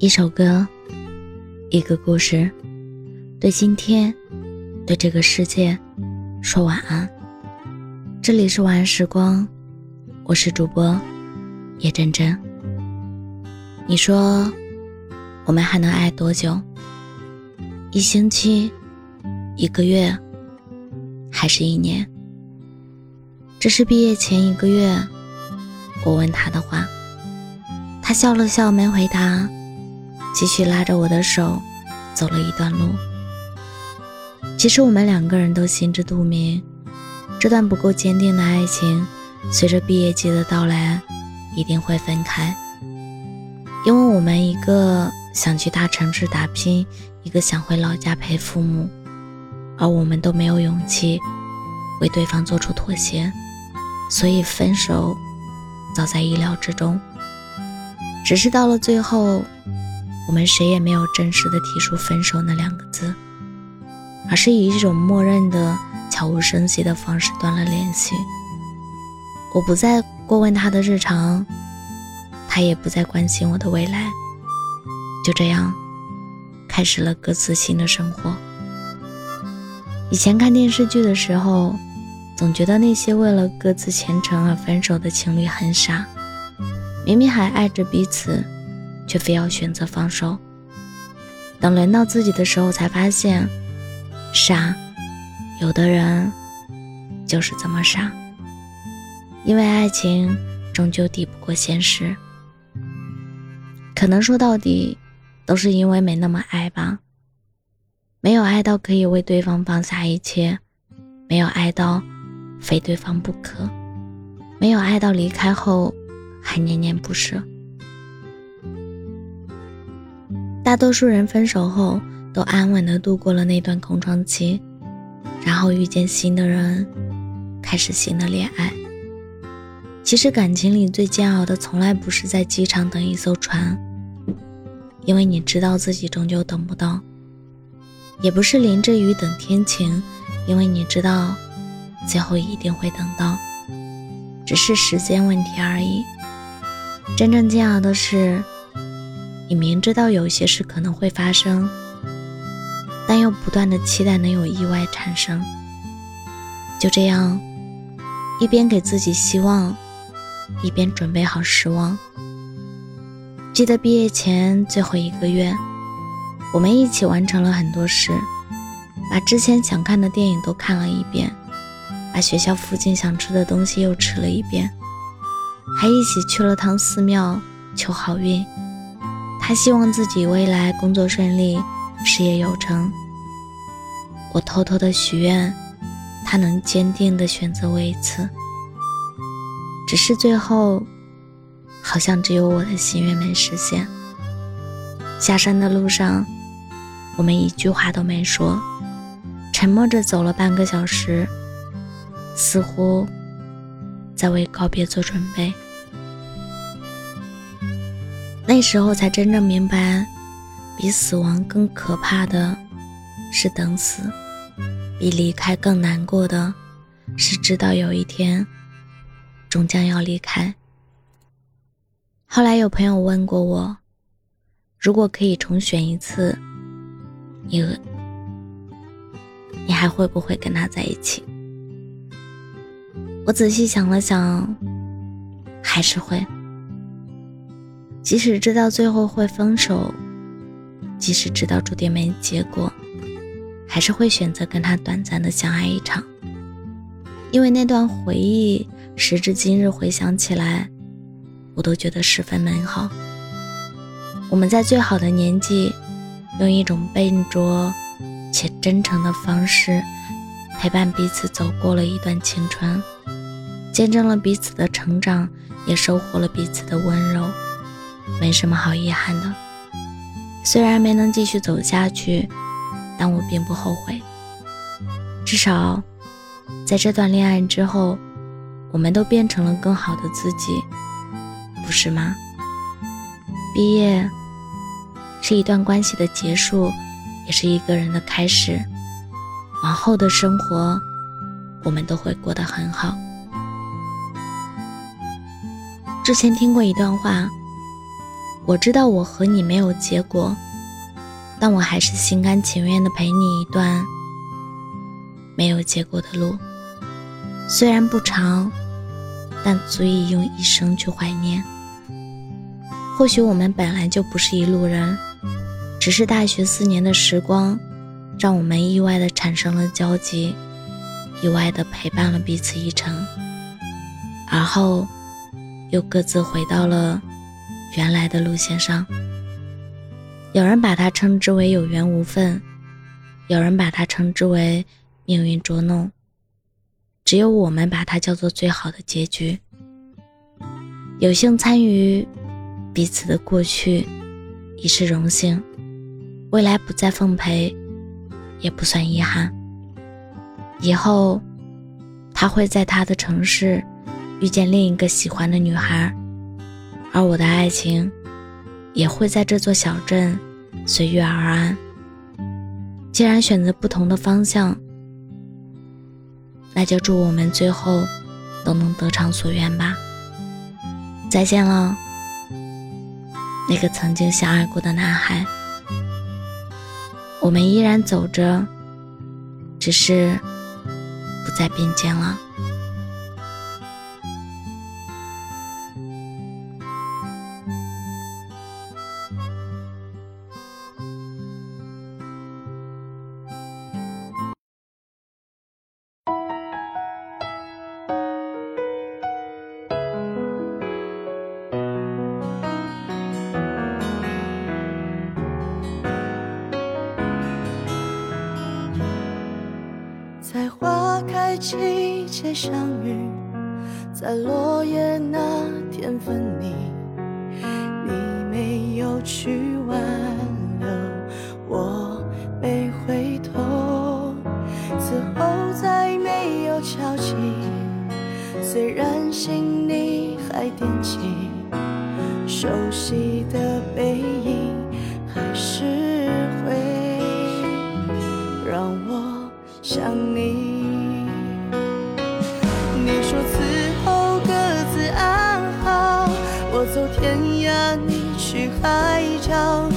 一首歌，一个故事，对今天，对这个世界，说晚安。这里是晚安时光，我是主播叶真真。你说，我们还能爱多久？一星期，一个月，还是一年？这是毕业前一个月，我问他的话。他笑了笑，没回答，继续拉着我的手走了一段路。其实我们两个人都心知肚明，这段不够坚定的爱情，随着毕业季的到来，一定会分开。因为我们一个想去大城市打拼，一个想回老家陪父母，而我们都没有勇气为对方做出妥协，所以分手早在意料之中。只是到了最后，我们谁也没有正式的提出分手那两个字，而是以一种默认的悄无声息的方式断了联系。我不再过问他的日常，他也不再关心我的未来，就这样，开始了各自新的生活。以前看电视剧的时候，总觉得那些为了各自前程而分手的情侣很傻。明明还爱着彼此，却非要选择放手。等轮到自己的时候，才发现，傻，有的人就是这么傻。因为爱情终究抵不过现实。可能说到底，都是因为没那么爱吧。没有爱到可以为对方放下一切，没有爱到非对方不可，没有爱到离开后。还念念不舍。大多数人分手后都安稳的度过了那段空窗期，然后遇见新的人，开始新的恋爱。其实感情里最煎熬的，从来不是在机场等一艘船，因为你知道自己终究等不到；也不是淋着雨等天晴，因为你知道最后一定会等到，只是时间问题而已。真正煎熬的是，你明知道有些事可能会发生，但又不断的期待能有意外产生。就这样，一边给自己希望，一边准备好失望。记得毕业前最后一个月，我们一起完成了很多事，把之前想看的电影都看了一遍，把学校附近想吃的东西又吃了一遍。还一起去了趟寺庙求好运，他希望自己未来工作顺利，事业有成。我偷偷的许愿，他能坚定的选择我一次。只是最后，好像只有我的心愿没实现。下山的路上，我们一句话都没说，沉默着走了半个小时，似乎。在为告别做准备，那时候才真正明白，比死亡更可怕的是等死，比离开更难过的是知道有一天终将要离开。后来有朋友问过我，如果可以重选一次，你你还会不会跟他在一起？我仔细想了想，还是会。即使知道最后会分手，即使知道注定没结果，还是会选择跟他短暂的相爱一场。因为那段回忆，时至今日回想起来，我都觉得十分美好。我们在最好的年纪，用一种笨拙且真诚的方式，陪伴彼此走过了一段青春。见证了彼此的成长，也收获了彼此的温柔，没什么好遗憾的。虽然没能继续走下去，但我并不后悔。至少，在这段恋爱之后，我们都变成了更好的自己，不是吗？毕业是一段关系的结束，也是一个人的开始。往后的生活，我们都会过得很好。之前听过一段话：我知道我和你没有结果，但我还是心甘情愿的陪你一段没有结果的路。虽然不长，但足以用一生去怀念。或许我们本来就不是一路人，只是大学四年的时光，让我们意外的产生了交集，意外的陪伴了彼此一程，而后又各自回到了。原来的路线上，有人把它称之为有缘无分，有人把它称之为命运捉弄，只有我们把它叫做最好的结局。有幸参与彼此的过去，已是荣幸；未来不再奉陪，也不算遗憾。以后，他会在他的城市遇见另一个喜欢的女孩。而我的爱情，也会在这座小镇随遇而安。既然选择不同的方向，那就祝我们最后都能得偿所愿吧。再见了，那个曾经相爱过的男孩。我们依然走着，只是不再并肩了。在花开季节相遇，在落叶那天分离。你没有去挽留，我没回头。此后再没有交集，虽然心里还惦记，熟悉的背影想你，你说此后各自安好，我走天涯，你去海角，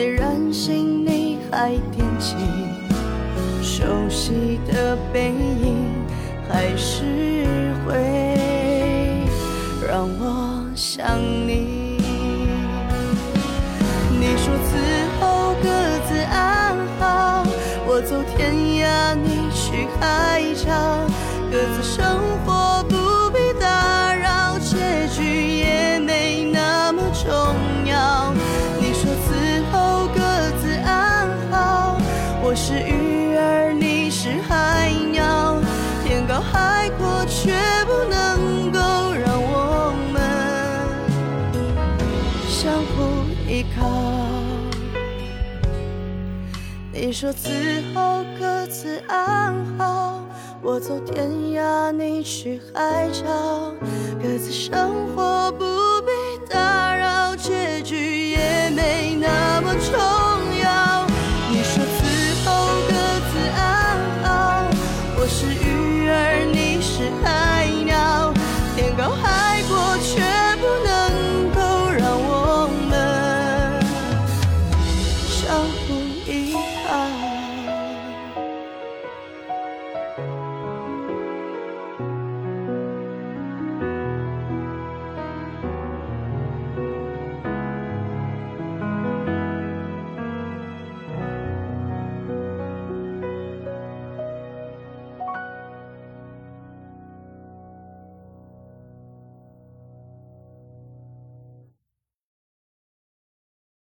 虽然心里还惦记，熟悉的背影还是会让我。想你，你说此后各自安好，我走天涯，你去海角，各自生活我是鱼儿，你是海鸟，天高海阔却不能够让我们。相互依靠。你说此后各自安好，我走天涯，你去海角，各自生活不